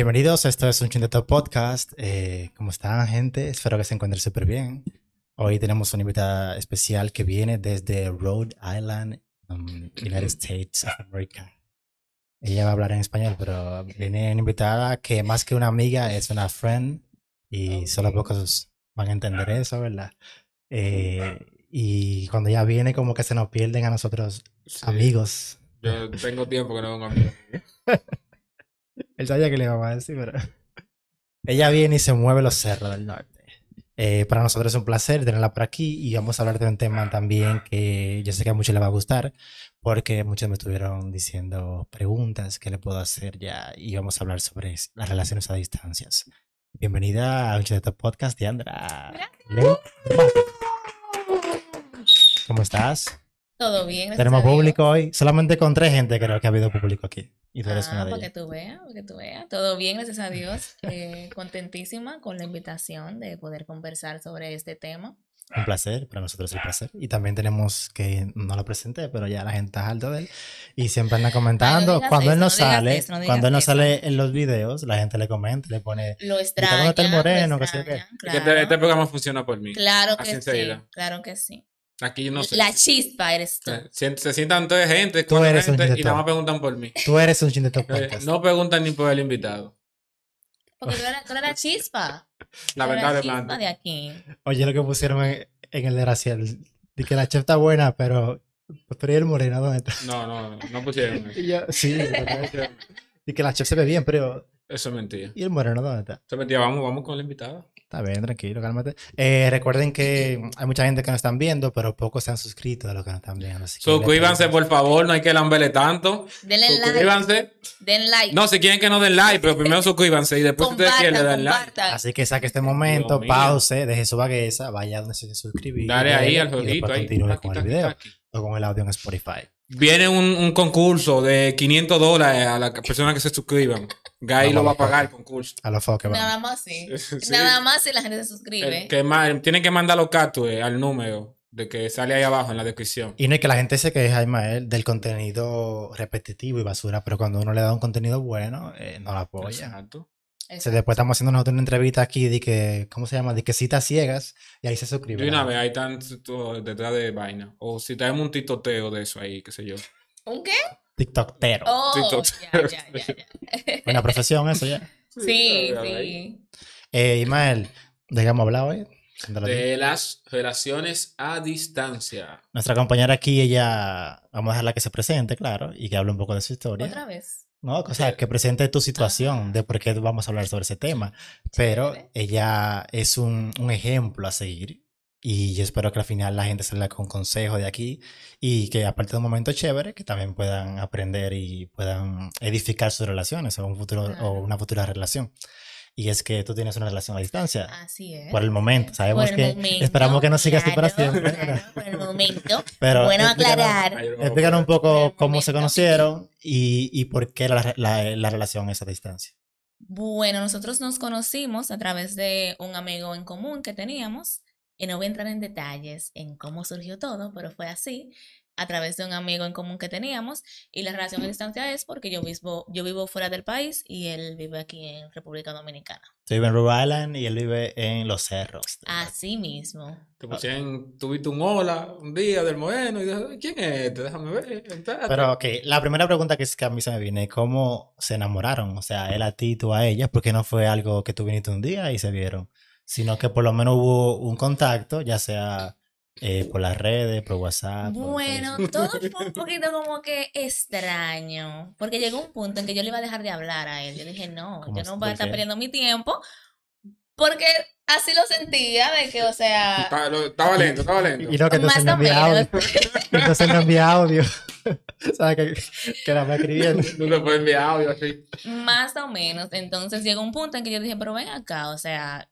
Bienvenidos, esto es un Chindeto Podcast. Eh, ¿Cómo están, gente? Espero que se encuentren súper bien. Hoy tenemos una invitada especial que viene desde Rhode Island, um, United States of America. Ella va a hablar en español, pero viene una invitada que más que una amiga es una friend y solo pocos van a entender eso, ¿verdad? Eh, y cuando ella viene como que se nos pierden a nosotros Sí. amigos. Yo tengo tiempo que no vengo a mí. Él sabía que le iba a decir, pero... Ella viene y se mueve los cerros del norte. Eh, para nosotros es un placer tenerla por aquí y vamos a hablar de un tema también que yo sé que a muchos les va a gustar porque muchos me estuvieron diciendo preguntas que le puedo hacer ya y vamos a hablar sobre las relaciones a distancias. Bienvenida a un Chineta Podcast, Diandra. ¿Cómo estás? Todo bien. Tenemos público hoy, solamente con tres gente creo que ha habido público aquí y tú eres Ah, una de para que tú veas, para que tú veas. Todo bien, gracias a Dios. Eh, contentísima con la invitación de poder conversar sobre este tema. Un placer, para nosotros es un placer. Y también tenemos que, no lo presenté, pero ya la gente está alta de él. Y siempre anda comentando. digas cuando él eso, no no digas sale, eso, no cuando él no eso. sale en los videos, la gente le comenta, le pone. Lo extraña. está el moreno? lo Que sé extrañan, Que este, Claro, este programa funciona por mí. claro que sí. Claro que sí. Aquí yo no sé. La chispa eres tú. Se, sient- se sientan toda gente, Tú eres un gente, y director. nada más preguntan por mí. Tú eres un chindeto Eh, no preguntan ni por el invitado. Porque tú eres, tú eres la chispa. La verdad de chispa de aquí. Oye, lo que pusieron en, en el de Raciel. De que la chef está buena, pero. Pero ¿y el moreno dónde está? No, no, no pusieron eso. Y yo, sí. Y que la chef se ve bien, pero. Eso es mentira. ¿Y el moreno dónde está? Eso es mentira. Vamos, vamos con el invitado. Está bien, tranquilo, cálmate. Eh, recuerden que hay mucha gente que nos están viendo, pero pocos se han suscrito de los que nos están viendo. Suscríbanse, por favor. No hay que lamberle tanto. Denle like. Suscríbanse. Den like. No, si quieren que no den like, pero primero suscríbanse y después si ustedes quieren le compartan, dan like. compartan. Así que saque este momento, Dios mío. pause, deje su vagueza, vaya donde se suscribir. Dale ahí al jueguito. Ahí. continúe con el video o con el audio en Spotify. Viene un, un concurso de 500 dólares a las personas que se suscriban. Guy lo va a pagar el concurso. A los focos, Nada más sí. Sí. Nada más si la gente se El suscribe. que ma- tienen que mandar los captures al número de que sale ahí abajo en la descripción. Y no es que la gente se queja, Ismael, del contenido repetitivo y basura, pero cuando uno le da un contenido bueno, eh, no lo apoya. Exacto. O sea, después estamos haciendo nosotros una entrevista aquí de que, ¿cómo se llama? De que citas ciegas y ahí se suscribe. De una la vez, ahí están detrás de vaina. O si traemos un titoteo de eso ahí, qué sé yo. ¿Un qué? TikToktero. Oh, TikTok. ya, ya, ya, ya. Buena profesión eso ya. Sí, ahí. sí. Eh, Ismael, ¿de qué hemos hablado hoy? De las relaciones a distancia. Nuestra compañera aquí, ella, vamos a dejarla que se presente, claro, y que hable un poco de su historia. Otra vez. No, o sea, que presente tu situación Ah. de por qué vamos a hablar sobre ese tema. Pero ella es un, un ejemplo a seguir y yo espero que al final la gente salga con consejo de aquí y que aparte de un momento chévere, que también puedan aprender y puedan edificar sus relaciones o, un futuro, o Claro. una futura relación. Y es que tú tienes una relación a distancia. Así es. Por el momento, sabemos Por el que momento, esperamos que no siga así para claro, siempre. claro, por el momento. Pero bueno aclarar. Explícanos un poco cómo se conocieron y, y por qué la, la, la relación es a distancia. Bueno, nosotros nos conocimos a través de un amigo en común que teníamos. Y no voy a entrar en detalles en cómo surgió todo, pero fue así, a través de un amigo en común que teníamos. Y la relación a distancia es porque yo vivo, yo vivo fuera del país y él vive aquí en República Dominicana. Tú vives en Rhode Island y él vive en Los Cerros. Así mismo. Te pusieron, tuviste un hola un día del moreno y dije, ¿quién es este? Déjame ver. entrate". Pero ok, la primera pregunta que, es que a mí se me viene, ¿cómo se enamoraron? O sea, él a ti, tú a ella, porque no fue algo que tú viniste un día y se vieron, sino que por lo menos hubo un contacto, ya sea eh, por las redes, por WhatsApp. por Bueno, Facebook. todo fue un poquito como que extraño, porque llegó un punto en que yo le iba a dejar de hablar a él. Yo dije, no, ¿Cómo yo no voy a ¿Por estar qué? perdiendo mi tiempo, porque así lo sentía, de que, o sea, Estaba, lo- lento, estaba lento. Y no, que entonces no envía audio. Entonces no envía audio. ¿Sabes? Que, que la va escribiendo. No te puedes enviar audio así. Más o menos. Entonces llegó un punto en que yo dije, pero ven acá, o sea,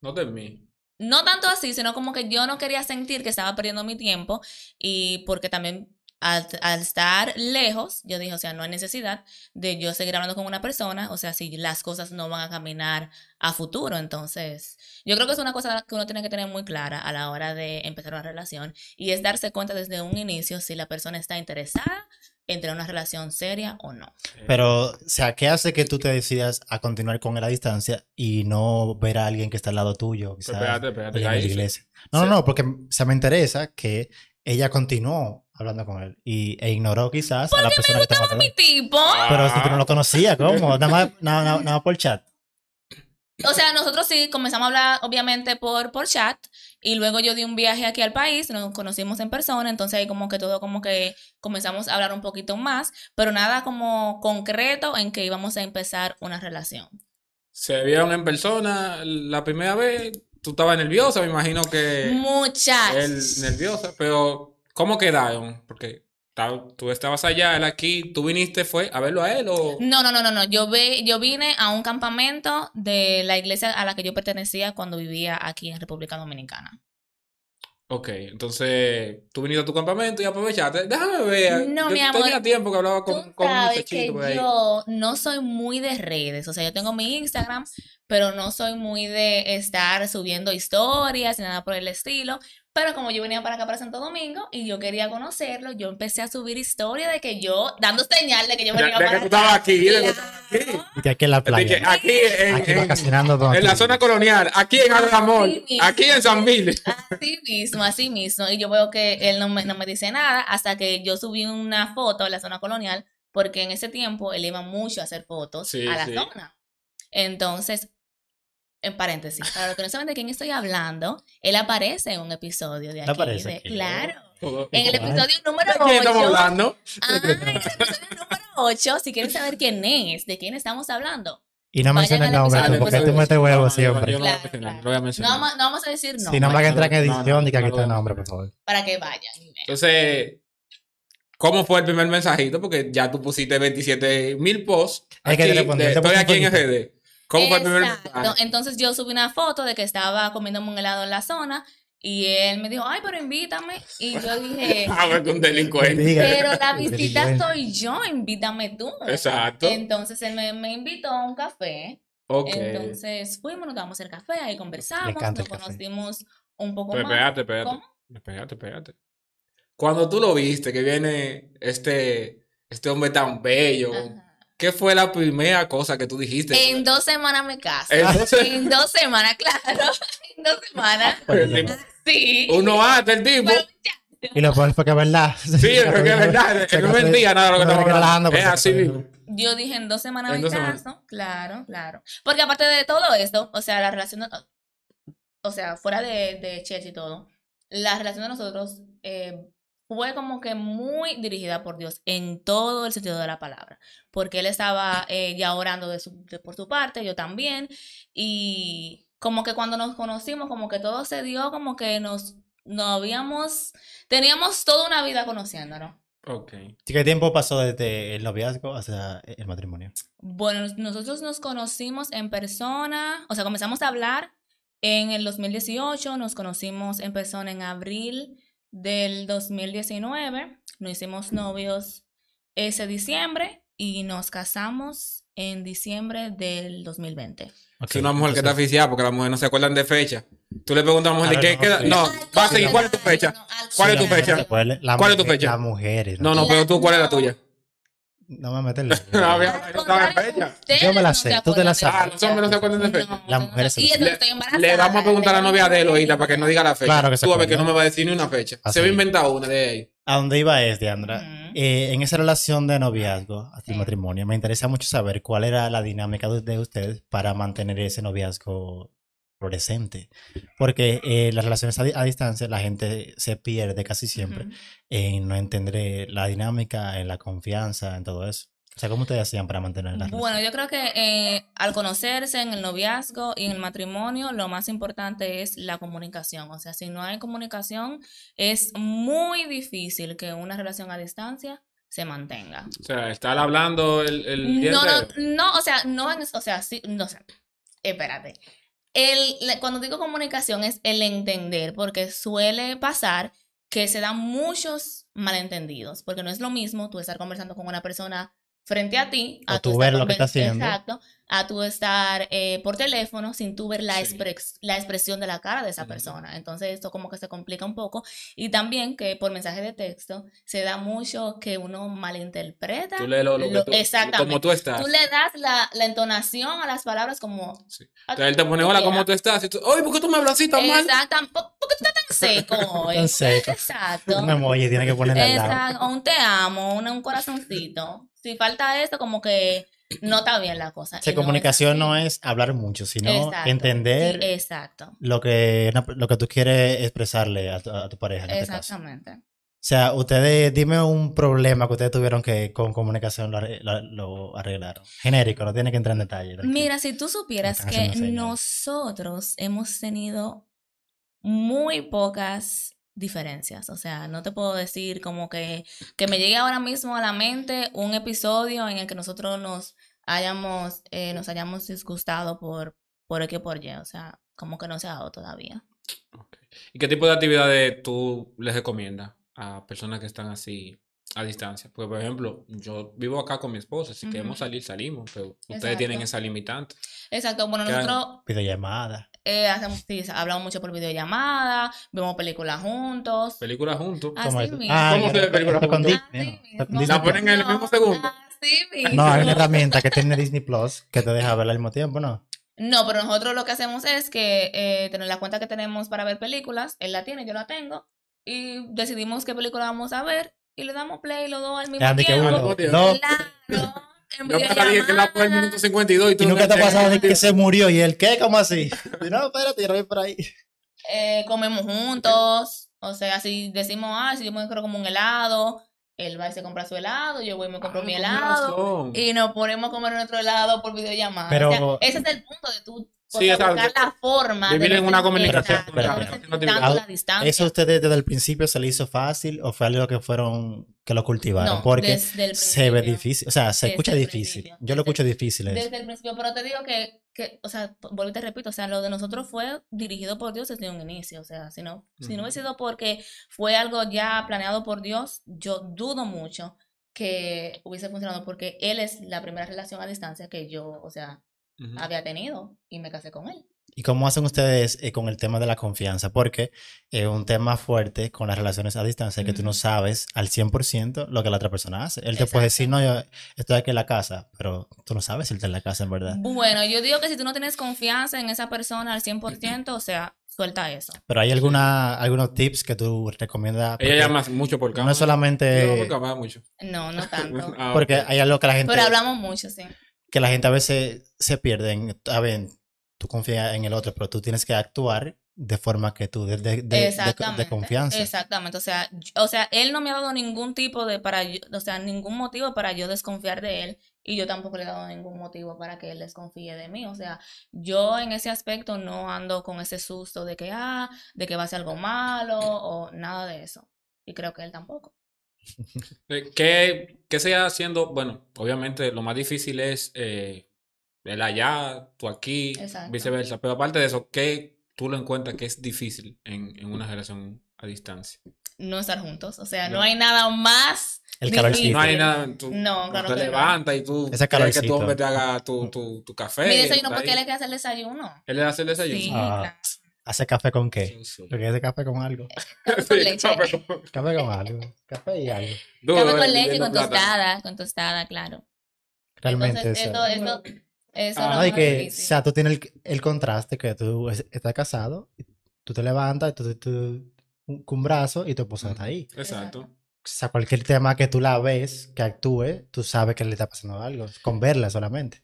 No te mí. no tanto así, sino como que yo no quería sentir que estaba perdiendo mi tiempo y porque también al, al estar lejos, yo dije, o sea, no hay necesidad de yo seguir hablando con una persona, o sea, si las cosas no van a caminar a futuro, entonces, yo creo que es una cosa que uno tiene que tener muy clara a la hora de empezar una relación y es darse cuenta desde un inicio si la persona está interesada entre una relación seria o no. Pero, o sea, ¿qué hace que tú te decidas a continuar con él a distancia y no ver a alguien que está al lado tuyo? quizás, espérate, espérate, en la iglesia? No, no, no, porque se me interesa que ella continuó hablando con él y, e ignoró quizás a la persona que estaba Mi hablando. tipo. Pero si tú no lo conocías, ¿cómo? Nada más, nada, nada- nada más por chat. O sea, nosotros sí comenzamos a hablar, obviamente, por, por chat. Y luego yo di un viaje aquí al país, nos conocimos en persona. Entonces ahí como que todo como que comenzamos a hablar un poquito más. Pero nada como concreto en que íbamos a empezar una relación. Se vieron en persona la primera vez. Tú estabas nerviosa, me imagino que Muchas. él nerviosa, pero ¿cómo quedaron? Porque tú estabas allá, él aquí, tú viniste, fue a verlo a él o... No, no, no, no, no. Yo, ve, yo vine a un campamento de la iglesia a la que yo pertenecía cuando vivía aquí en República Dominicana. Ok, entonces tú viniste a tu campamento y aprovechaste. Déjame ver. No, yo mi amor, tenía tiempo que hablaba Tú con, con un que por ahí. yo no soy muy de redes, o sea, yo tengo mi Instagram, pero no soy muy de estar subiendo historias ni nada por el estilo. Pero como yo venía para acá para Santo Domingo y yo quería conocerlo, yo empecé a subir historias de que yo, dando señal de que yo De, venía de para acá. aquí, de que tú estabas aquí. Claro. Y que aquí en la De que playa. aquí en, Aquí en- vacacionando con en la zona colonial, aquí en Amor, Así mismo. aquí en San Mil. Así mismo, así mismo. Y yo veo que él no me, no me dice nada hasta que yo subí una foto en la zona colonial, porque en ese tiempo él iba mucho a hacer fotos Sí, a la sí. zona. Entonces, en paréntesis, para los que no saben de quién estoy hablando, él aparece en un episodio de ¿Él aquí. aparece de- aquí? claro. Todo- En el ¿Cómo es? episodio número ¿De quién estamos 8. hablando? Ah, en el episodio número 8, si quieren saber quién es, de quién estamos hablando. Y no menciones el nombre, tú, porque tú metes no- siempre. yo no voy a Claro, mencionar, claro. no voy a No vamos, no vamos a decir no. Si no me que entrar en edición, diga no, que está el no. nombre, por favor. Para que vayan. Entonces, ¿cómo fue el primer mensajito? Porque ya tú pusiste 27 mil posts. Hay que aquí responder, de- te estoy aquí en. RD. ¿Cómo fue el primer mensaje? Entonces yo subí una foto de que estaba comiéndome un helado en la zona y él me dijo, ay, pero invítame. Y yo dije, Ah, porque un delincuente. Pero la visita soy yo, invítame tú. Exacto. Entonces él me, me invitó a un café. Ok. Entonces fuimos, nos tomamos el café, ahí conversamos, nos conocimos un poco Pero más. espérate, espérate. ¿Cómo? Espérate, espérate. Cuando tú lo viste, que viene este, este hombre tan bello, Ajá. ¿Qué fue la primera cosa que tú dijiste? En dos semanas me caso. Entonces- En dos semanas, claro. En dos semanas. Sí. Uno hasta el tipo. Y lo peor fue que es verdad. Sí, es que es verdad. Es que no es mentira nada lo que estamos hablando. Es así mismo. Yo dije en dos semanas En me dos semanas. caso, claro, claro. Porque aparte de todo esto, o sea, la relación, de- o sea, fuera de, de Church y todo, la relación de nosotros eh, fue como que muy dirigida por Dios en todo el sentido de la palabra. Porque él estaba eh, ya orando de su- de- por su parte, yo también, y como que cuando nos conocimos, como que todo se dio, como que nos, nos habíamos, teníamos toda una vida conociéndonos. Ok. ¿Qué tiempo pasó desde el noviazgo hasta el matrimonio? Bueno, nosotros nos conocimos en persona, o sea, comenzamos a hablar en el 2018, nos conocimos en persona en abril del 2019, nos hicimos novios ese diciembre y nos casamos en diciembre del 2020. Ok, Es una mujer que está oficial porque las mujeres no se acuerdan de fecha. Tú le preguntas a una mujer, Ah, ¿de qué no, queda? sí. No, va a seguir. ¿Cuál es tu fecha? ¿Cuál es tu la fecha? la ¿Cuál es tu fecha? Las mujeres. No, no, La- pero tú, ¿cuál es la no. tuya? No me metes la- No, había- no estaba Yo me la sé, tú te la sabes. Ah, los hombres no se acuerdan de fecha. Las mujeres se Le- vamos a preguntar a la novia de él ahorita para que no diga la fecha. Claro que se Tú a ver que no me va a decir ni una fecha. Así Se va a es. inventar una de ahí. ¿A dónde iba es, Diandra? Ujú. Eh, en esa relación de noviazgo hasta el matrimonio, me interesa mucho saber cuál era la dinámica de, de ustedes para mantener ese noviazgo fluorescente. Porque eh, las relaciones a, di- a distancia, la gente se pierde casi siempre Ujú. en no entender eh, la dinámica, en la confianza, en todo eso. O sea, ¿cómo ustedes hacían para mantener la Bueno, yo creo que eh, al conocerse en el noviazgo y en el matrimonio, lo más importante es la comunicación. O sea, si no hay comunicación, es muy difícil que una relación a distancia se mantenga. O sea, estar hablando el, el día No, no, no, o sea, no, o sea, sí, no, o sea, espérate. El, cuando digo comunicación es el entender, porque suele pasar que se dan muchos malentendidos, porque no es lo mismo tú estar conversando con una persona frente a ti. A O tú estar ver lo que está haciendo. Exacto. A tú estar eh, por teléfono sin tú ver la, Sí. expres- la expresión de la cara de esa persona. Entonces esto como que se complica un poco. Y también que por mensaje de texto se da mucho que uno malinterpreta. Tú lees lo, lo que Lo- tú, exactamente. como tú estás. Tú le das la, la entonación a las palabras como... Sí. Entonces él te pone, hola, ¿cómo tú estás? Y tú, oye, ¿por qué tú me hablas así tan mal? Exacto. ¿Por qué tú estás tan seco hoy? Tan seco. Exacto. Un emoji tiene que ponerle al lado. Exacto, o un te amo, un, un corazoncito. Si falta esto, como que no está bien la cosa. O sea, Y no es comunicación no es hablar mucho, sino Exacto, entender sí, exacto. lo, que, lo que tú quieres expresarle a tu, a tu pareja en este caso. Exactamente. O sea, ustedes, dime un problema que ustedes tuvieron que con comunicación lo, lo- lo arreglaron. Genérico, no tiene que entrar en detalle. Mira, si tú supieras que nosotros hemos tenido muy pocas diferencias. O sea, no te puedo decir como que, que me llegue ahora mismo a la mente un episodio en el que nosotros nos hayamos, eh, nos hayamos disgustado por, por X o por Y. O sea, como que no se ha dado todavía. ¿Y qué tipo de actividades tú les recomiendas a personas que están así a distancia? Porque, por ejemplo, yo vivo acá con mi esposa, si queremos salir, salimos, pero ustedes tienen esa limitante. Exacto. Bueno, nosotros Videollamada. eh, hacemos, sí, hablamos mucho por videollamada, vemos películas juntos. Películas juntos. Así ¿Cómo es? Ah, ¿Cómo se ve película esto con juntos? Disney, ¿no? Disney La ponen en el No, mismo segundo. así mismo. No, hay una herramienta que tiene Disney Plus que te deja verla al mismo tiempo, ¿no? No, pero nosotros lo que hacemos es que eh, tener la cuenta que tenemos para ver películas, él la tiene, yo la tengo, y decidimos qué película vamos a ver y le damos play los dos al mismo que tiempo. uno, dos. Claro, que la el minuto 52 y tú Y nunca te ha pasado de que se murió y él, ¿qué? ¿Cómo así? Y no, espérate, yo por ahí. Eh, comemos juntos, o sea, si decimos, ah, si yo me quiero como un helado, él va y se compra su helado, yo voy y me compro Ah, mi helado. Y nos ponemos a comer nuestro helado por videollamada. Pero- O sea, ese es el punto de tú o Sí, exacto. buscar la forma Vivir de en no una comunicación. ¿Eso a ustedes desde el principio se le hizo fácil o fue algo que fueron, que lo cultivaron? No, Porque se ve difícil, o sea, se escucha difícil. principio. Yo lo escucho difícil eso. Desde el principio, pero te digo que, que, o sea, vuelvo y te repito, o sea, lo de nosotros fue dirigido por Dios desde un inicio, o sea, si no, si no hubiese sido porque fue algo ya planeado por Dios, yo dudo mucho que hubiese funcionado porque Él es la primera relación a distancia que yo, o sea, Ujú. había tenido y me casé con Él. ¿Y cómo hacen ustedes eh, con el tema de la confianza? Porque es un tema fuerte con las relaciones a distancia que tú no sabes al 100% lo que la otra persona hace. Él te puede decir, no, yo estoy aquí en la casa, pero tú no sabes si él está en la casa en verdad. Bueno, yo digo que si tú no tienes confianza en esa persona al 100%, o sea, suelta eso. Pero hay alguna, algunos tips que tú recomiendas. Ella llama mucho por cámara. No es solamente... No, por cámara mucho. No, no tanto. Ah, Porque hay algo que la gente... Pero hablamos mucho, sí. Que la gente a veces se pierde en, a ver, tú confías en el otro, pero tú tienes que actuar de forma que tú, de, de, confianza. Exactamente. O sea, o sea, él no me ha dado ningún tipo de para yo- o sea, ningún motivo para yo desconfiar de él y yo tampoco le he dado ningún motivo para que él desconfíe de mí. O sea, yo en ese aspecto no ando con ese susto de que ah, de que va a ser algo malo o nada de eso. Y creo que él tampoco. Eh, ¿Qué, qué se haciendo? Bueno, obviamente lo más difícil es eh, él allá, tú aquí, Exacto. viceversa. Pero aparte de eso, ¿qué tú lo encuentras que es difícil en, en una relación a distancia? No estar juntos. O sea, no, No. hay nada más. El calorcito. No hay nada. Tú, No, claro te que no. levantas y tú Ese quieres que tu calorcito. hombre te haga tu, tu, tu café. Mi desayuno, por porque él que hacer el desayuno. Él le hace el desayuno. Sí, Ah. claro. ¿Hace café con qué? Porque hace café con algo. Café con leche. café con- Café con algo. Café y algo. Café con eh, leche, con tostada, con tostada, claro. Realmente Entonces, eso. eso, eso, eso Ah, es No, y más que, o sea, tú tienes el, el contraste que tú es- estás casado, y tú te levantas, tú, tú, tú- un, un brazo y tu esposa está ahí. Exacto. O sea, cualquier tema que tú la ves, que actúe, tú sabes que le está pasando algo, con verla solamente.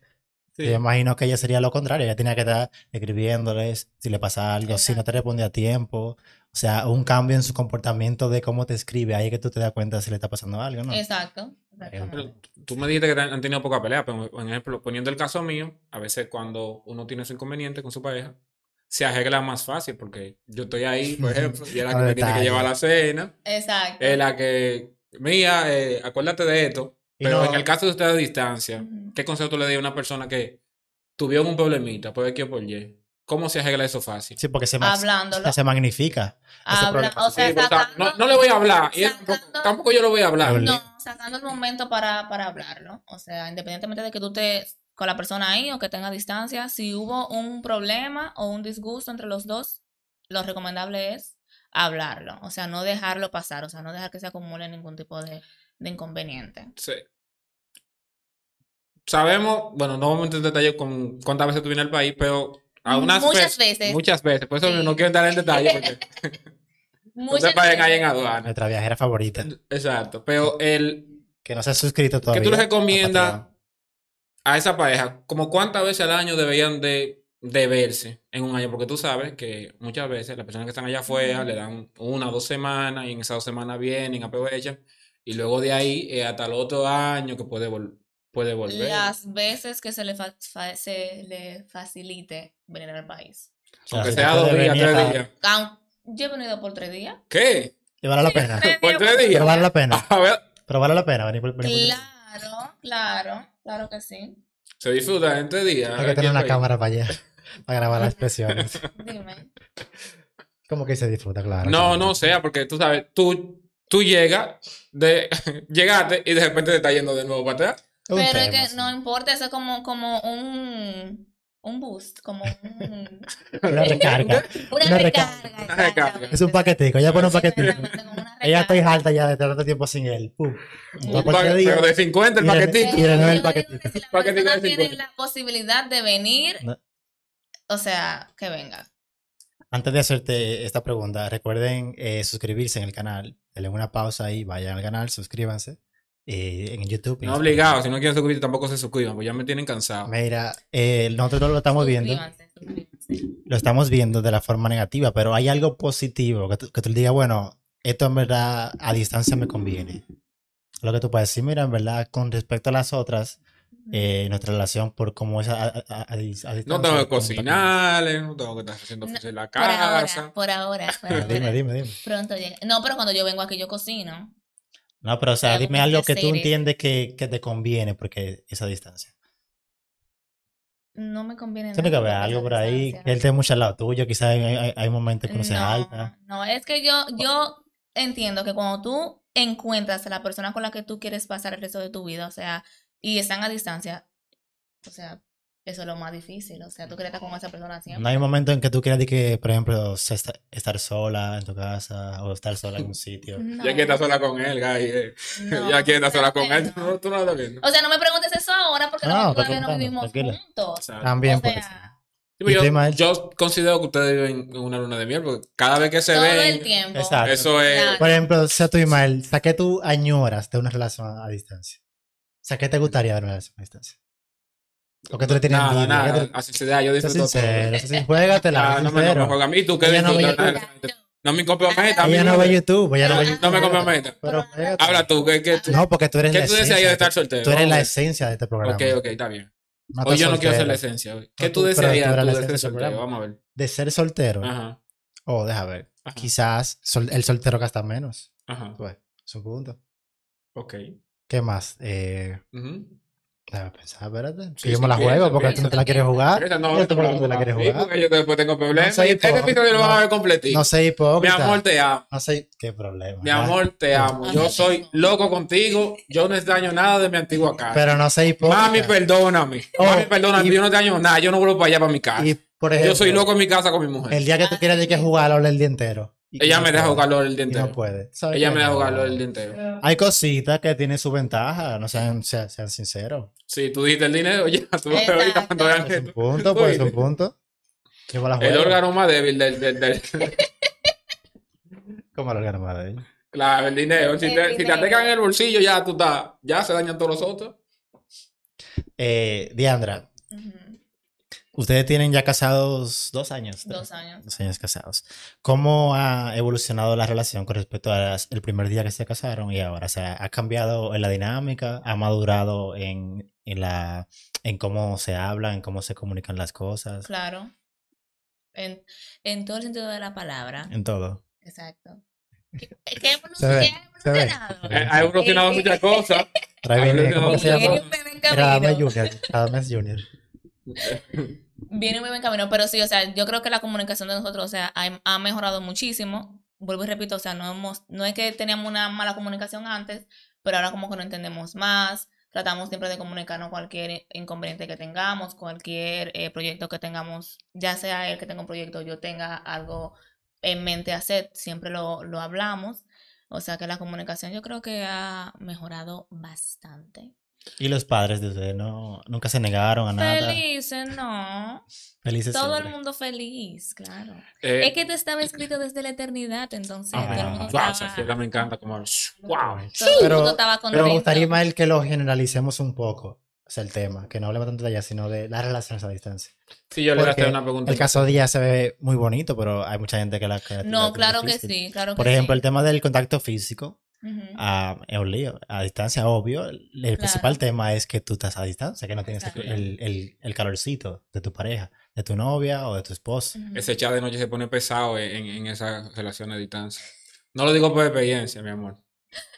Sí. Yo imagino que ella sería lo contrario, ella tenía que estar escribiéndoles si le pasa algo, si no te responde a tiempo. O sea, un cambio en su comportamiento de cómo te escribe, ahí es que tú te das cuenta si le está pasando algo, ¿no? Exacto. Pero tú me dijiste que han tenido poca pelea, pero por ejemplo, poniendo el caso mío, a veces cuando uno tiene su inconveniente con su pareja, se arregla más fácil porque yo estoy ahí, por ejemplo, y es la que me tiene que llevar a la cena, Exacto. es la que, mía, eh, acuérdate de esto, pero no- en el caso de ustedes a distancia. ¿qué consejo tú le das a una persona que tuvieron un problemita por X o por Y? ¿cómo se arregla eso fácil? Sí, porque se, ma- Hablándolo. se magnifica. Habla, o sea, Sí, sacando, no, no le voy a hablar. tampoco, yo lo voy a hablar. No, sacando el momento para, para hablarlo. O sea, independientemente de que tú estés con la persona ahí o que tenga distancia, si hubo un problema o un disgusto entre los dos, lo recomendable es hablarlo. O sea, no dejarlo pasar. O sea, no dejar que se acumule ningún tipo de, de inconveniente. Sí. Sabemos, bueno, no vamos a entrar en detalle con cuántas veces tú vienes al país, pero algunas Muchas veces. Muchas veces. Por eso Sí. no quiero entrar en detalle porque no Muchas se ahí en veces. aduana. Nuestra viajera favorita. Exacto. Pero el Que no se ha suscrito que todavía. tú le a recomiendas a esa pareja, como cuántas veces al año deberían de, de verse en un año, porque tú sabes que muchas veces las personas que están allá afuera le dan una o dos semanas y en esas dos semanas vienen, aprovechan y luego de ahí eh, hasta el otro año que puede, vol- puede volver. Las veces que se le, fa- fa- se le facilite venir al país. O sea, Aunque sea dos días, tres días. Yo he venido por tres días. ¿Qué? Y vale la pena. ¿Por tres Pero días? vale la pena. A ver, Pero vale la pena venir por, venir por- Claro, claro, claro que sí. se disfruta en tres días. Hay que tener en una país. cámara para allá. Para grabar las expresiones. Dime. ¿Cómo que se disfruta? Claro. No, no sea, porque tú sabes, tú, tú llegas, de, llegaste y de repente te está yendo de nuevo para atrás. Pero es que sí. no importa, eso es como, como un, un boost, como un, Una recarga. una, Una recarga. recarga. Una recarga. Es un paquetico. Ella pone un paquetico. Ella estoy recarga. harta ya de tanto tiempo sin él. Pum. Un pero de 50 el paquetito. y de nuevo el. Si la Paquetito persona de tiene 50. la posibilidad de venir, No. o sea, que venga. Antes de hacerte esta pregunta, recuerden eh, suscribirse en el canal. Denle una pausa ahí, vayan al canal, suscríbanse. Eh, en YouTube. No obligado, si no quieren suscribirse tampoco se suscriban, pues ya me tienen cansado. Mira, eh, nosotros lo estamos viendo. Lo estamos viendo de la forma negativa, pero hay algo positivo que tú, que tú le digas, bueno, esto en verdad a distancia me conviene. Lo que tú puedes decir, mira, en verdad, con respecto a las otras, eh, nuestra relación por cómo es a, a- a- a dis- a distancia. No tengo que cocinar, no tengo que estar haciendo No, oficio en la Por ahora, casa. por ahora. por Ah, Dime, ahora. dime, dime. Pronto llega. No, pero cuando yo vengo aquí yo cocino. No, pero o sea, dime que algo que tú entiendes que, que te conviene porque esa distancia. No me conviene Tiene que haber algo por ahí, que él esté mucho al lado tuyo, quizás hay, hay, hay momentos que no se alta. no, es que yo, yo entiendo que cuando tú encuentras a la persona con la que tú quieres pasar el resto de tu vida, o sea, y están a distancia, o sea, eso es lo más difícil, o sea, tú quieres estar con esa persona siempre. No hay momento en que tú quieras de que, por ejemplo, estar sola en tu casa o estar sola en un sitio. No, Ya que estás sola con él, guy. no, ya que estás sola con él, no. tú, no lo estás viendo. O sea, no me preguntes eso ahora porque No, todavía no vivimos tranquila. juntos. O sea, También o sea, ser. Sí, pero ¿Y tú, yo, considero que ustedes viven en una luna de miel, porque cada vez que se todo ven, el tiempo. Exacto. eso es. Claro. Por ejemplo, sea tú, Ismael, ¿a qué tú añoras de una relación a, a distancia? O sea, ¿qué te gustaría de una relación a distancia? ¿O qué tú le tienes Nada, envidia? nada, ¿Qué te- a sinceridad, yo disfruto sincero, sincero, juégatela, Ah, sé no, me, no me juega a mí, tú que no disfrutas. No, no me comprometa, Ella no ve YouTube, ella no ve No, YouTube. No me comprometa. Pero. Habla tú, ¿qué, qué, tú, No, porque tú eres ¿qué la tú deseas esencia. de estar soltero? Tú eres la esencia de este programa. Ok, ok, está bien. No Hoy yo no quiero ser la esencia. hoy. ¿Qué No, tú tú- desearías tú de ser soltero? Vamos a ver. De ser soltero. Ajá, Oh, deja ver. Ajá. Quizás sol- el soltero gasta menos. ajá. Pues, es un punto. Ok. ¿Qué más? Eh. Déjame pensar, espérate. Sí, Que yo sí, me la juego porque tú no te la quieres jugar. No, Yo te no, pregunto, ¿tú la quieres sí, jugar? yo después tengo problemas. No este episodio lo vamos a ver completito. No sé Mi amor, te amo. No sé qué problema. Mi amor, te amo. Yo soy loco contigo. Yo no extraño nada de mi antigua casa. Pero no sé hipócrita. Mami, perdóname. Oh, Mami, perdóname. Yo no extraño nada. Yo no vuelvo para allá, para mi casa. Yo soy loco en mi casa con mi mujer. El día que tú quieras de que jugar el día entero. Ella no me deja jugarlo el día entero. no puede. ¿Sabes Ella me deja jugarlo el día entero. Hay cositas que tienen su ventaja. No sean, sean, sean sinceros. Si tú dijiste el dinero, ya tú vas a ver ahorita Exacto. cuando vean Es que un punto, pues es un dices. punto. El órgano más débil del, del, del- ¿Cómo el órgano más débil? claro, el dinero. Si El te, si te atacan en el bolsillo, ya tú estás, ya se dañan todos los otros. Eh, Diandra, Ujú, ustedes tienen ya casados dos años. Dos años. Dos años casados. ¿Cómo ha evolucionado la relación con respecto al primer día que se casaron y ahora? O sea, ¿ha cambiado en la dinámica? ¿Ha madurado en, en, la, en cómo se habla, en cómo se comunican las cosas? Claro. En, en todo el sentido de la palabra. En todo. Exacto. ¿Qué, qué se ve. evolucionado? Eh, Ha evolucionado Eh, muchas cosas. Trae bien, ¿cómo se llama? Junior. Viene muy buen camino, pero sí, o sea, yo creo que la comunicación de nosotros, o sea, ha, ha mejorado muchísimo. Vuelvo y repito, o sea, no, hemos, no es que teníamos una mala comunicación antes, pero ahora como que no entendemos más. Tratamos siempre de comunicarnos cualquier inconveniente que tengamos, cualquier eh, proyecto que tengamos, ya sea él que tenga un proyecto, yo tenga algo en mente hacer, siempre lo, lo hablamos. O sea que la comunicación yo creo que ha mejorado bastante. Y los padres de ustedes no, nunca se negaron a nada. Felices, no. Felices Todo el siempre. mundo feliz, claro. Eh, Es que te estaba escrito desde la eternidad, entonces Ah, todo el mundo wow, estaba, esa fiesta me encanta como wow. todo el Pero- mundo estaba Pero me gustaría más que lo generalicemos un poco. O sea, el tema, que no hablemos tanto de allá, sino de las relaciones a distancia. Sí, yo le voy a Porque hacer una pregunta. El caso de ella se ve muy bonito, pero hay mucha gente que la que la- la No, tiene claro que sí, claro que Por ejemplo, sí. el tema del contacto físico Ujú. ah, es un lío. A distancia, obvio. El principal tema es que tú estás a distancia, que no tienes el, el, el calorcito de tu pareja, de tu novia o de tu esposa. Ese chat de noche se pone pesado en, en esas relaciones a distancia. No lo digo por experiencia, mi amor.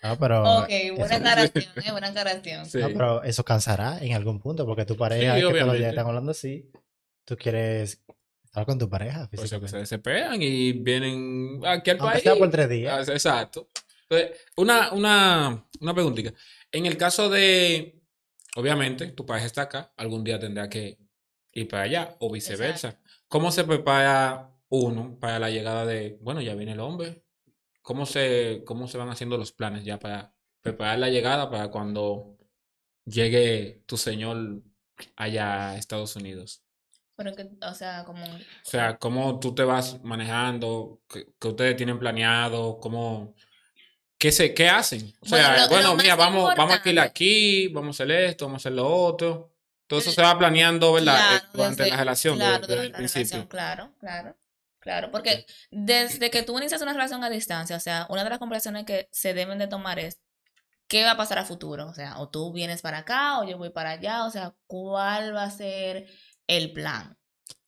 No, pero, Ok, buena eso, aclaración, eh, buena aclaración. Sí. no, pero eso cansará en algún punto, porque tu pareja Sí, es que todos los días están hablando así. Tú quieres estar con tu pareja Por eso que se desesperan y vienen aquí al Aunque país. sea por tres días. Ah, Exacto. Entonces, una, una, una preguntita. En el caso de, obviamente, tu pareja está acá, algún día tendrá que ir para allá o viceversa. ¿Cómo se prepara uno para la llegada de, bueno, ya viene el hombre? ¿Cómo se, cómo se van haciendo los planes ya para preparar la llegada para cuando llegue tu señor allá a Estados Unidos? Pero que, o sea, como... O sea, cómo tú te vas manejando, qué, qué ustedes tienen planeado, cómo, qué se, qué hacen. O Bueno, sea, lo- bueno, lo mira, vamos, vamos a alquilar aquí, vamos a hacer esto, vamos a hacer lo otro. Todo eso se va planeando, ¿verdad? Eh, Claro, durante desde- la relación, claro, desde, durante el la principio. relación, claro, claro, claro, porque desde que tú inicias una relación a distancia, o sea, una de las conversaciones que se deben de tomar es qué va a pasar a futuro, o sea, o tú vienes para acá o yo voy para allá, o sea, cuál va a ser el plan.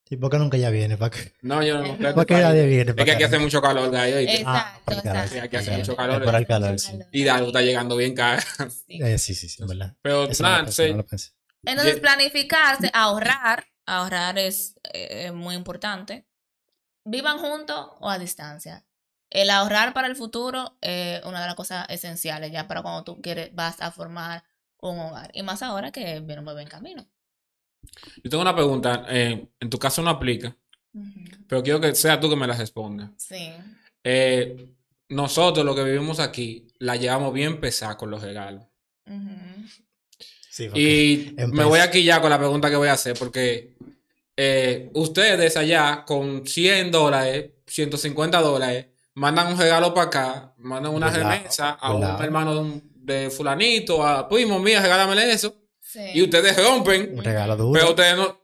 ¿Y por qué nunca ya viene? ¿Para qué, No, yo no. ¿Por ¿Por qué nadie viene? Es que aquí hace mucho calor, gallo, ¿oíste? Exacto, Ah, por el calor. exacto. Sí, aquí hace exacto. mucho calor, por el calor, sí. Y Daru está llegando bien cara. Sí. Eh, sí, sí, sí, en verdad. Pero Eso no nada, lo pensé, sí, no lo pensé. Entonces, planificarse, ahorrar, ahorrar es eh, muy importante. Vivan juntos o a distancia. El ahorrar para el futuro es una de las cosas esenciales ya para cuando tú quieres, vas a formar un hogar. Y más ahora que viene un bebé en camino. Yo tengo una pregunta. eh, en tu caso no aplica, pero quiero que sea tú que me la respondas. Sí. Eh, nosotros, los que vivimos aquí, la llevamos bien pesada con los regalos. Sí, Y me voy aquí ya con la pregunta que voy a hacer, porque eh, ustedes allá con 100 dólares, 150 dólares, mandan un regalo para acá, mandan una remesa a un hermano de, un- de fulanito, a primo mía, regálamele eso. Sí. Y ustedes rompen, Un regalo duro. pero a ustedes no,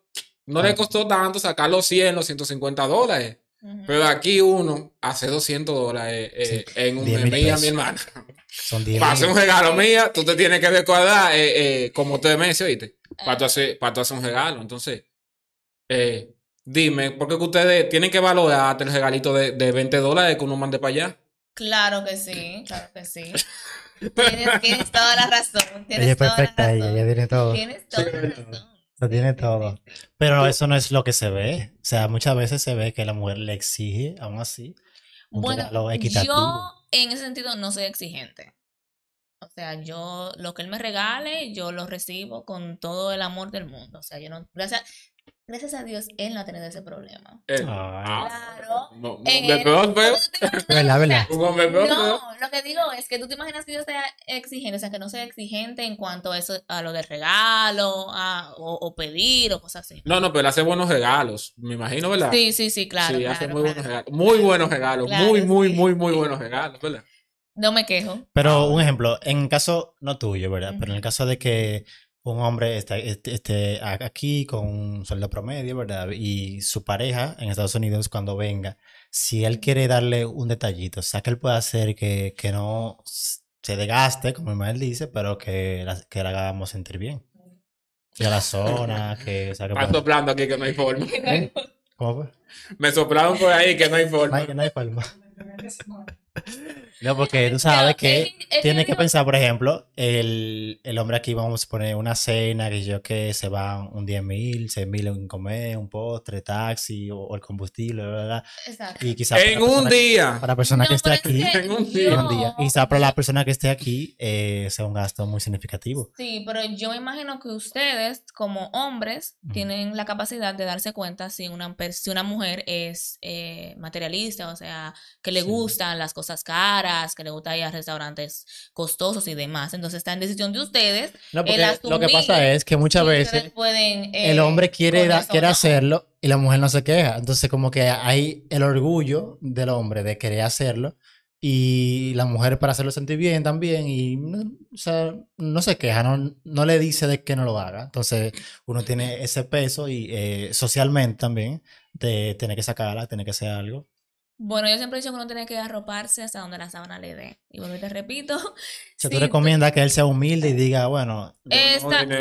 no Ah. les costó tanto sacar los 100, los 150 dólares. Pero aquí uno hace 200 dólares eh, en un 10 mes pesos. mi hermana. Son 10 Para hacer un regalo mía, tú te tienes que recordar eh, eh, como tres meses, ¿oíste? Para tú, Eh, hacer, para tú hacer un regalo. Entonces, eh, dime, ¿por qué que ustedes tienen que valorar el regalito de, de 20 dólares que uno mande para allá? Claro que sí, claro que sí. Tienes, tienes toda la razón. Tienes Ella es toda la perfecta, ella, tiene todo. Tienes toda la razón. Lo tiene todo. Pero eso no es lo que se ve. O sea, muchas veces se ve que la mujer le exige, aún así, Bueno, equitativo. yo en ese sentido no soy exigente. O sea, yo lo que él me regale, yo lo recibo con todo el amor del mundo. O sea, yo no, gracias, gracias a Dios, él no ha tenido ese problema. Eh, Ah. Claro. Eh, ¿Verdad, verdad? un hombre próspero. No, lo que digo es que tú te imaginas que yo sea exigente, o sea, que no sea exigente en cuanto a eso, a lo del regalo, a, o, o pedir o cosas así. No, no, pero él hace buenos regalos, me imagino, ¿verdad? Sí, sí, sí, claro. sí, hace claro, muy claro. buenos regalos. Muy buenos regalos, Claro, muy, muy, sí. muy, muy buenos regalos, ¿verdad? No me quejo. Pero un ejemplo, en caso, no tuyo, ¿verdad? Pero en el caso de que un hombre esté, esté- esté a- aquí con un sueldo promedio, ¿verdad? Y su pareja en Estados Unidos cuando venga, si él quiere darle un detallito, o sea, que él puede hacer que, que no se desgaste, como él dice, pero que la, que la hagamos sentir bien. Y a la zona, que... O sea, que Están pueda- soplando aquí que no hay forma. ¿Cómo fue? Me soplaron por ahí que no hay No forma. hay, no hay forma. No, porque tú sabes que que- que tienes que pensar, por ejemplo, el, el hombre aquí, vamos a poner una cena, que yo que se va un 10 mil, 6 mil en comer, un postre, taxi o, o el combustible, bla, bla, bla. Exacto. Y quizás En un día. para la persona que No, esté pero es aquí, que En un día. un día. Y quizás para la persona que esté aquí eh, sea un gasto muy significativo. Sí, pero yo me imagino que ustedes, como hombres, Ujú. tienen la capacidad de darse cuenta si una, si una mujer es eh, materialista, o sea, que le Sí. gustan las cosas caras, que le gusta ir a restaurantes costosos y demás. Entonces está en decisión de ustedes. No, El porque lo que pasa es que muchas veces pueden, eh, el hombre quiere, eso o quiere hacerlo y la mujer no se queja. Entonces, como que hay el orgullo del hombre de querer hacerlo y la mujer para hacerlo sentir bien también y no, o sea, no se queja, no, no le dice de que no lo haga. Entonces, uno tiene ese peso y eh, socialmente también de tener que sacarla, tener que hacer algo. Bueno, yo siempre he dicho que uno tiene que arroparse hasta donde la sábana le dé. Y bueno, te repito. O sea, si tú recomiendas que él sea humilde y diga, bueno, exacto.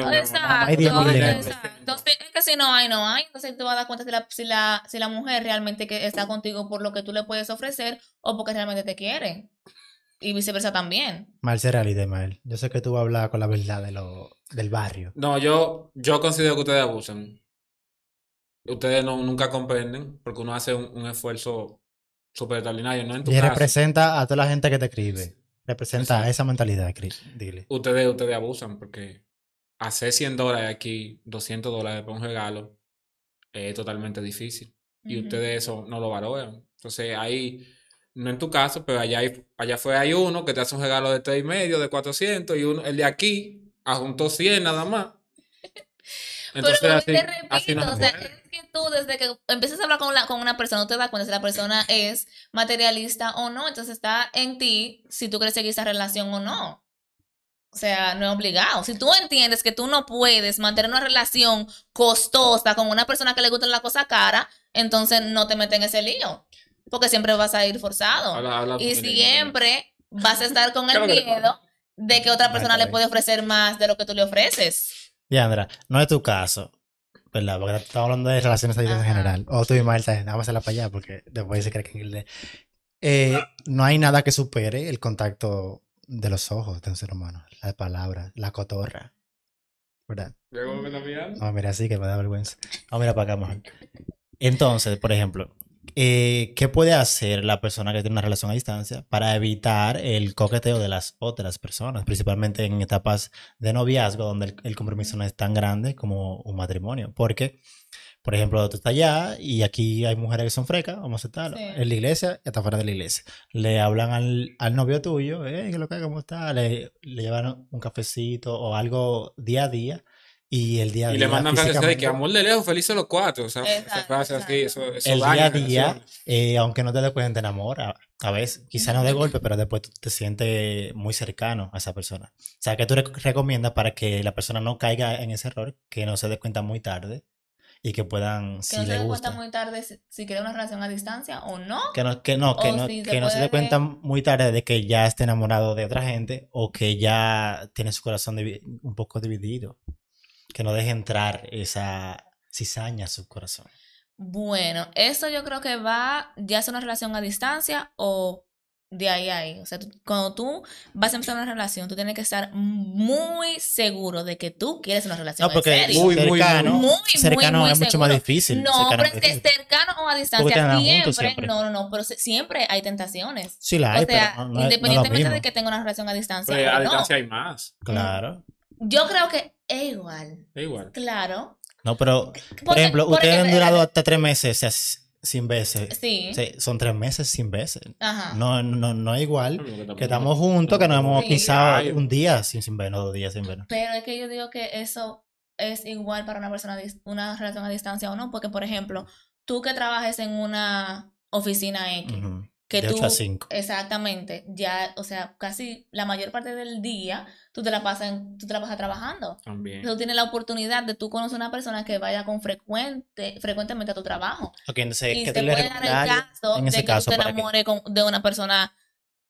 Entonces, es que si no hay, no hay. Entonces te vas a dar cuenta si la, si la, si la mujer realmente que está contigo por lo que tú le puedes ofrecer o porque realmente te quiere. Y viceversa también. mal ser realidad, Mael. Yo sé que tú vas a hablar con la verdad de lo, del barrio. No, yo, yo considero que ustedes abusan. Ustedes no, nunca comprenden porque uno hace un, un esfuerzo súper extraordinario, no en tu Y caso. representa a toda la gente que te escribe. Representa Exacto. esa mentalidad, Cris. Dile. Ustedes, ustedes abusan porque hacer 100 dólares aquí, 200 dólares por un regalo, es totalmente difícil. Y ustedes eso no lo valoran. Entonces ahí, no en tu caso, pero allá, hay, allá fue hay uno que te hace un regalo de tres y medio, de 400, y uno, el de aquí ajuntó 100 nada más. Entonces Pero así, te repito, así no o se sea, es que tú desde que empiezas a hablar con, la, con una persona, no te das cuenta si la persona es materialista o no. Entonces está en ti si tú quieres seguir esa relación o no. O sea, no es obligado. Si tú entiendes que tú no puedes mantener una relación costosa con una persona que le gusta la cosa cara, entonces no te metes en ese lío. Porque siempre vas a ir forzado. Habla- habla y siempre vas a estar con el miedo de que otra persona le puede ofrecer más de lo que tú le ofreces. Diandra, no es tu caso, ¿verdad? Porque estamos hablando de relaciones a en general. O tú y ¿sabes? vamos a hacerla para allá porque después se cree que... Eh, no hay nada que supere el contacto de los ojos de un ser humano. La palabra, la cotorra. ¿Verdad? Luego me está mirando. Vamos a mirar así que me da vergüenza. Vamos a mirar para acá mejor. Entonces, por ejemplo, eh, ¿qué puede hacer la persona que tiene una relación a distancia para evitar el coqueteo de las otras personas, principalmente en etapas de noviazgo donde el, el compromiso no es tan grande como un matrimonio? Porque, por ejemplo, tú estás allá y aquí hay mujeres que son frecas, vamos a aceptarlo, Sí. en la iglesia y hasta fuera de la iglesia. Le hablan al, al novio tuyo, eh, ¿qué lo que cómo está? Le, le llevan un cafecito o algo día a día. Y el día a Y día. le mandan frases de que amor de lejos, felices los cuatro. O sea, esa Exacto, frase así, eso, eso el daña día a día, eh, aunque no te des cuenta, te enamora. A veces, quizá no de golpe, pero después tú te sientes muy cercano a esa persona. O sea, que tú rec- recomiendas para que la persona no caiga en ese error, que no se dé cuenta muy tarde y que puedan, Que si no se le den cuenta gusta. muy tarde si, si quiere una relación a distancia o no. Que no, que no, que no, si se que no se dé cuenta muy tarde de que ya esté enamorado de otra gente o que ya tiene su corazón un poco dividido. Que no deje entrar esa cizaña a su corazón. Bueno, eso yo creo que va, ya sea una relación a distancia o de ahí a ahí. O sea, tú- cuando tú vas a empezar una relación, tú tienes que estar muy seguro de que tú quieres una relación No, porque serio. Muy, muy, cercano, muy. Muy, cercano muy es mucho más difícil. No, cercano pero es que cercano o a distancia siempre, juntos siempre. No, no, no, pero siempre hay tentaciones. Sí la hay, o sea, pero no, no es- no es lo independientemente de que tenga una relación a distancia Pero o a no. distancia hay más. Claro. Yo creo que es igual. Es igual. Claro. No, pero, por Porque- ejemplo, porque- ustedes han durado hasta tres meses o sea, sin veces. Sí. Sí, son tres meses sin veces. Ajá. No, no, no es igual que estamos- juntos, que nos hemos Sí. Ay. un día sin, sin vernos, dos días sin vernos. Pero es que yo digo que eso es igual para una persona, una relación a distancia o no, porque por ejemplo, tú que trabajes en una oficina X, que de tú 8 a 5. exactamente, ya, o sea, casi la mayor parte del día tú te la pasas, tú te la pasas trabajando. También. Tú tienes la oportunidad de tú conocer una persona que vaya con frecuente, frecuentemente a tu trabajo. Ok, entonces, y ¿qué te le puede dar el caso en de ese que caso tú te enamores con- de una persona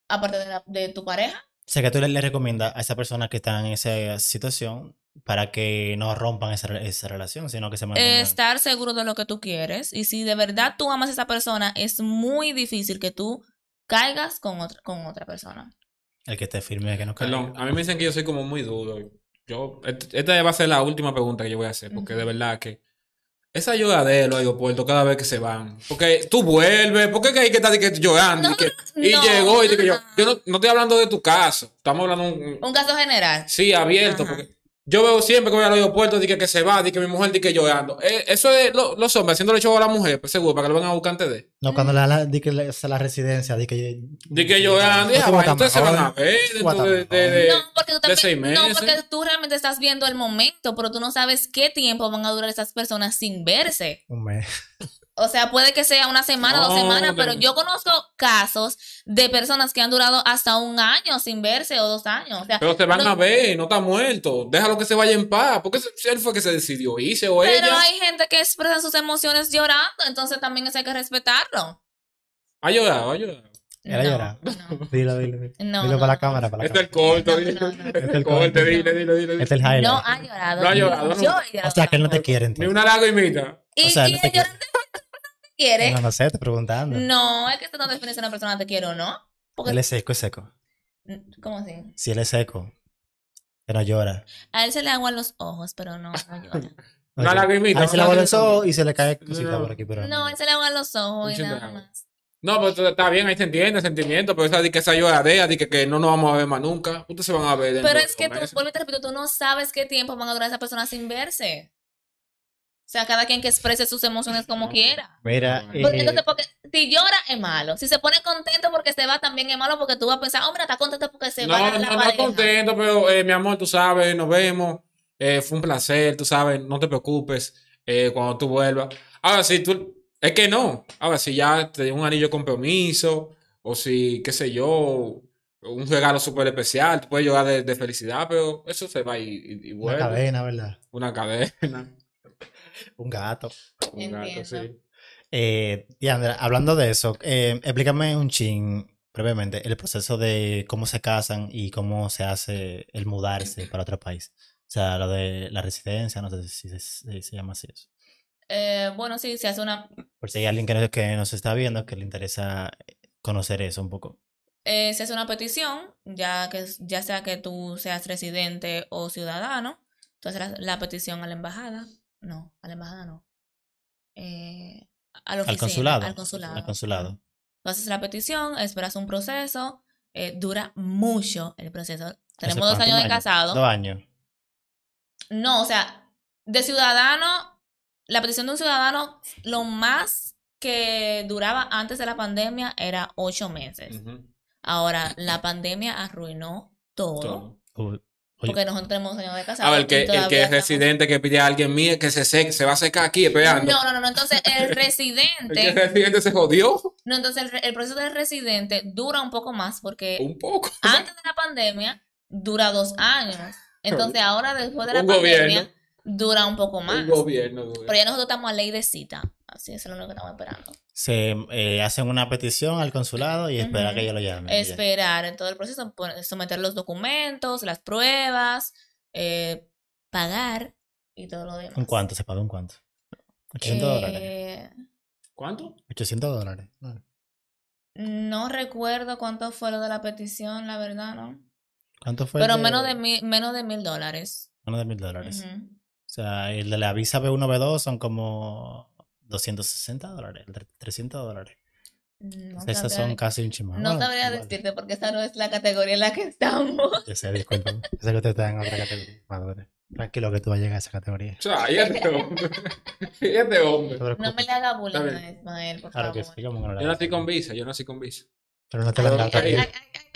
aparte de, la- de tu pareja. O sea, que tú le, le recomiendas a esa persona que está en esa situación para que no rompan esa, esa relación, sino que se mantengan. estar seguro de lo que tú quieres y si de verdad tú amas a esa persona es muy difícil que tú caigas con otra, con otra persona. El que te firme que no caiga. Perdón, a mí me dicen que yo soy como muy duro. Yo, esta va a ser la última pregunta que yo voy a hacer, porque de verdad que esa ayuda de los aeropuertos cada vez que se van. Porque tú vuelves, porque hay que estar de que llorando. y que- y no, llegó y de que yo, yo no, no estoy hablando de tu caso, estamos hablando un, Un caso general. sí abierto, Ajá. porque yo veo siempre que voy al aeropuerto de que, que se va, de que mi mujer de que llorando. Eh, eso es lo- los hombres haciéndole show a la mujer, pues seguro, para que lo vengan a buscar antes de. No, cuando la, la, di que sea, la residencia, di que... De que llorando, No, ustedes se van a ver dentro de, de, mejor. de- no, porque tú de seis también, no, meses. porque tú realmente estás viendo el momento, pero tú no sabes qué tiempo van a durar esas personas sin verse. Un mes. O sea, puede que sea una semana, dos No, semanas, pero yo conozco casos de personas que han durado hasta un año sin verse o dos años. O sea, Pero se van no- a ver, no está muerto. Déjalo que se vaya en paz. Porque si él fue que se decidió irse o pero ella. hay gente que expresa sus emociones llorando, entonces también eso hay que respetarlo. Ha llorado, ha llorado. Era No, llorar. no. Dilo, dilo, dilo. No, dilo no, para la no. cámara, para la Este es el corto, No, dile. no, no. Este es Este el corto, corto. dile, dile, dile. Este es el highlight. No ha llorado. No ha llorado, o sea, que él no te quiere, Ni entonces. una lagrimita. ¿Y o sea, quién no te quiere. Quiere? No, no sé, estoy preguntando. No, es que esto no define si una persona te quiere o no. Porque, Él es seco, es seco. ¿Cómo así? Si él es seco, que no llora. A él se le aguan los ojos, pero no, no llora. Una Ok. lagrimita. Ahí se le el lagrimita. ojos y se le cae cosita No. por aquí, pero No, él se le aguan los ojos y nada más. No, pero esto está bien, ahí se entiende, sentimiento, pero esa de que esa lloradera, de que, que no nos vamos a ver más nunca. Ustedes se van a ver Pero es que tú, vuelvo y te repito, tú no sabes qué tiempo van a durar esas personas sin verse. O sea, cada quien que exprese sus emociones como quiera. Mira, eh, entonces, porque si llora es malo. Si se pone contento porque se va, también es malo porque tú vas a pensar, hombre, está contento porque se No, va no, la no, pareja. contento, pero eh, mi amor, tú sabes, nos vemos. Eh, fue un placer, tú sabes, no te preocupes eh, cuando tú vuelvas. Ahora, si tú, es que no. Ahora, si ya te dio un anillo de compromiso, o si, qué sé yo, un regalo súper especial, tú puedes llorar de, de felicidad, pero eso se va y, y, y una vuelve. cadena, ¿verdad? Una cadena. Un gato. Un gato, Entiendo. sí. Eh, Diandra, hablando de eso, eh, explícame un chin, brevemente, el proceso de cómo se casan y cómo se hace el mudarse para otro país. O sea, lo de la residencia, no sé si se, si se llama así eso. Eh, bueno, sí, se hace una. Por si hay alguien que, no- que nos está viendo que le interesa conocer eso un poco. eh, se hace una petición, ya que ya sea que tú seas residente o ciudadano, tú haces la, la petición a la embajada, no, a la embajada no, eh, a la Al consulado. al consulado, Al consulado. Tú haces la petición, esperas un proceso, eh, dura mucho el proceso. ¿Hace Tenemos dos años ¿Un de casado. Dos años. No, o sea, de ciudadano, la petición de un ciudadano, lo más que duraba antes de la pandemia era ocho meses. Ahora, la pandemia arruinó todo. Todo. Oye, Porque nosotros tenemos años de casado. A ver, el que, el que es residente que pide a alguien mío que se seque, se va a secar aquí esperando. No, no, no, no. Entonces, el El que es residente. residente se jodió no, entonces, el, el proceso del residente dura un poco más porque un poco. antes de la pandemia dura dos años. Entonces, ahora después de la Un pandemia gobierno. dura un poco más. El gobierno. duro. Pero ya nosotros estamos a ley de cita. Así eso es lo único que estamos esperando. se eh, hacen una petición al consulado y espera Ujú. que ellos lo llamen. Esperar en todo el proceso, someter los documentos, las pruebas, eh, pagar y todo lo demás. ¿Un cuánto? ¿Se paga un cuánto? 800 dólares. Eh, ¿Cuánto? 800 dólares. No. No recuerdo cuánto fue lo de la petición, la verdad, ¿no? ¿Cuánto fue? Pero el menos de mil, menos de mil dólares. Menos de mil dólares. Ujú. O sea, el de la visa B1, B2 son como 260 dólares, tre- 300 dólares. No Esas sabría- son casi un chimán. No sabría decirte porque esa no es la categoría en la que estamos. Yo sé, disculpa. Sé que usted está en otra categoría. Madre. Tranquilo que tú vas a llegar a esa categoría. O sea, y este hombre. Y este hombre. No te me le haga bullying a. Ismael, por Claro que sí, ¿cómo que no la Yo nací con visa, yo nací con visa. Pero no te la han dado todavía.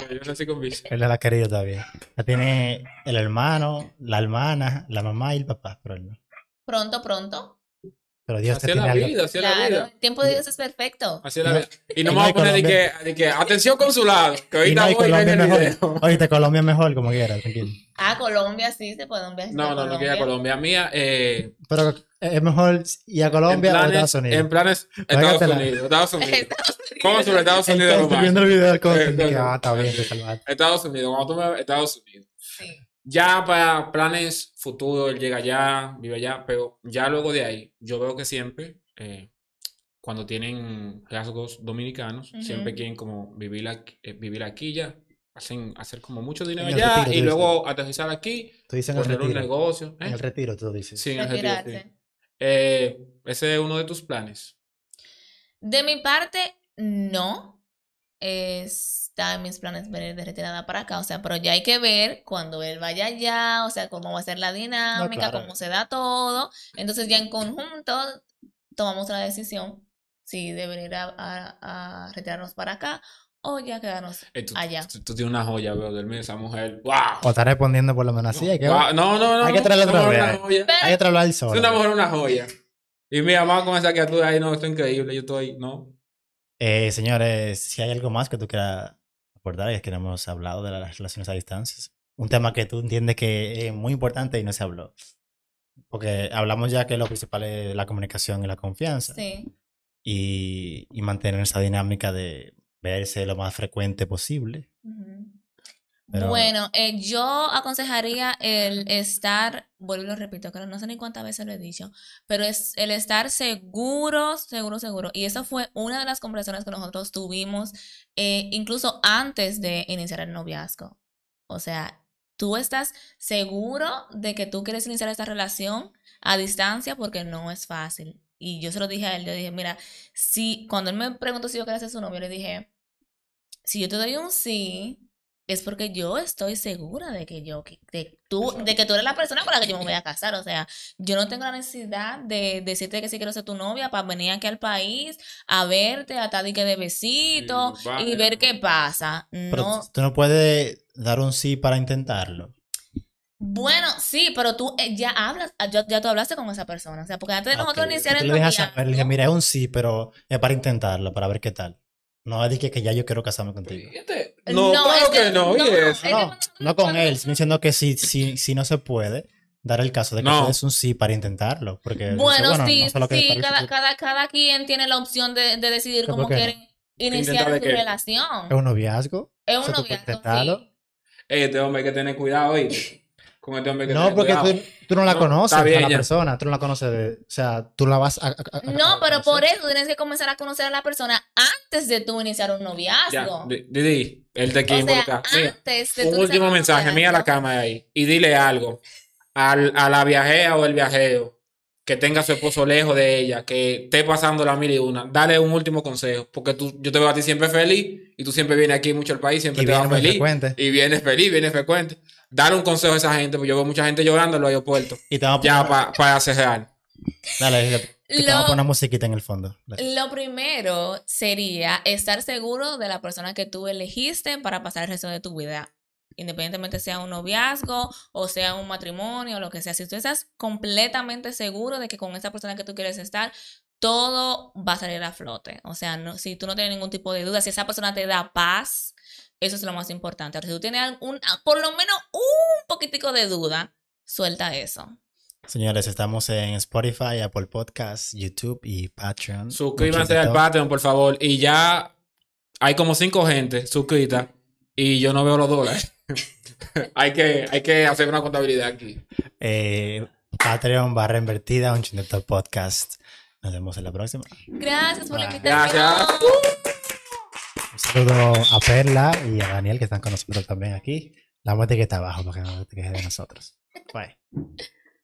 Yo nací con visa. Él no la ha querido todavía. La tiene el hermano, la hermana, la mamá y el papá, pero él no. Pronto, pronto. Pero Dios te Así es tiene la algo. vida, así es la Claro, vida. el tiempo de Dios es perfecto. Es la vida. Y no Y me no voy a poner de que, de que, atención consulado, que ahorita no hay voy a ir en Colombia el mejor. video. Ahorita Colombia es mejor, como quiera, tranquilo. Ah, Colombia sí, se puede un viaje. No, no, no quiero ir a Colombia. Mía, eh, Pero es mejor ir a Colombia en o a planes, Estados Unidos. en planes Estados. Unidos, Estados Unidos. Estados ¿Cómo sobre Estados Unidos? está Román? viendo el video del ah, está bien, te salvaste. Estados Unidos, cuando tú me Estados Unidos. Sí. Ya para planes futuros, él llega allá, vive allá, pero ya luego de ahí, yo veo que siempre, eh, cuando tienen rasgos dominicanos, siempre quieren como vivir aquí, eh, vivir aquí ya. Hacen hacer como mucho dinero allá retiro, y luego aterrizar aquí, Tú dices en el poner un retiro. negocio. ¿eh? En el retiro, tú dices. Sí, en el retiro, sí. Eh, ese es uno de tus planes. De mi parte, no. Está en mis planes venir de retirada para acá. O sea, pero ya hay que ver cuando él vaya allá, o sea, cómo va a ser la dinámica, claro. cómo se da todo. Entonces ya en conjunto tomamos la decisión si de venir a, a- a retirarnos para acá o ya quedarnos Eh, tú, allá. tú- tú tienes una joya, veo, del mes, esa mujer. ¡Wow! O está respondiendo por lo menos así. Hay que, Guau, no, no, no. hay que traerle otra mujer vez. es. Pero- hay que traerlo al Es sol. una mujer, una joya. Y mi mamá con esa criatura ahí, no, esto es increíble. Yo estoy, no. Eh, señores, si hay algo más que tú quieras abordar, es que no hemos hablado de las relaciones a distancias. Un tema que tú entiendes que es muy importante y no se habló. Porque hablamos ya que lo principal es la comunicación y la confianza. Sí. Y, y mantener esa dinámica de verse lo más frecuente posible. Ujú. Bueno, eh, yo aconsejaría el estar, vuelvo y lo repito, que no sé ni cuántas veces lo he dicho, pero es el estar seguro, seguro, seguro. Y eso fue una de las conversaciones que nosotros tuvimos eh, incluso antes de iniciar el noviazgo. O sea, tú estás seguro de que tú quieres iniciar esta relación a distancia porque no es fácil. Y yo se lo dije a él, yo dije, mira, si cuando él me preguntó si yo quería ser su novio, le dije, si yo te doy un sí, es porque yo estoy segura de que yo, que- de, tú, de que tú eres la persona con la que yo me voy a casar. O sea, yo no tengo la necesidad de decirte que sí quiero ser tu novia para venir aquí al país a verte, a y que de besito y ver qué pasa. Pero No. tú no puedes dar un sí para intentarlo. Bueno, sí, pero tú eh, ya hablas, ah, ya, ya tú hablaste con esa persona. O sea, porque antes de nosotros Ok, iniciar el le dejas noviazgo, saber, le dije, mira, es un sí, pero es para intentarlo, para ver qué tal. No es de que, que ya yo quiero casarme contigo. Fíjate. No, claro es que no, no, y eso. es No, no con él, diciendo que si, si, si no se puede, dar el caso de que No. des un sí para intentarlo. Porque dice, Bueno, sí, no sé sí, cada, cada, cada quien tiene la opción de, de decidir ¿Pero cómo no? quieren iniciar ¿Intentar de su relación. es un noviazgo. Es un noviazgo, intentarlo. sí. Ey, este hombre hay que tener cuidado, ¿oíste? Con este hombre que No, porque tú, tú no la No, conoces a la ya. persona, tú no la conoces, de- o sea, tú la vas a... a- a- a- No, a pero por eso tienes que comenzar a conocer a la persona antes de tú iniciar un noviazgo. Di- Didi, él te quiere involucrar. Antes de un tú último mensaje, mira la cámara ahí. Y dile algo al, a la viajera o el viajero que tenga a su esposo lejos de ella, que esté pasando la mil y una. Dale un último consejo, porque tú, yo te veo a ti siempre feliz y tú siempre vienes aquí mucho al país, siempre Y te vas feliz. frecuente. Y vienes feliz, vienes frecuente. Dale un consejo a esa gente, porque yo veo mucha gente llorando en los aeropuertos. Y te vamos a Ya poner, para cerrar. dale, que te vamos a Lo- poner una musiquita en el fondo. Dale. Lo primero sería estar seguro de la persona que tú elegiste para pasar el resto de tu vida. Independientemente sea un noviazgo o sea un matrimonio o lo que sea. Si tú estás completamente seguro de que con esa persona que tú quieres estar, todo va a salir a flote. O sea, no, si tú no tienes ningún tipo de duda, si esa persona te da paz, eso es lo más importante. Ahora, si tú tienes algún, por lo menos un poquitico de duda, suelta eso. Señores, estamos en Spotify, Apple Podcasts, YouTube y Patreon. Suscríbanse al. Patreon, por favor. Y ya hay como cinco gente suscritas y yo no veo los dólares. hay, que, hay que hacer una contabilidad aquí. Eh, Patreon barra invertida, un chinito podcast. Nos vemos en la próxima. Gracias por la invitación. Gracias. Saludo a Perla y a Daniel que están con nosotros también aquí. La muerte que está abajo para que no te quejes de nosotros. Bye.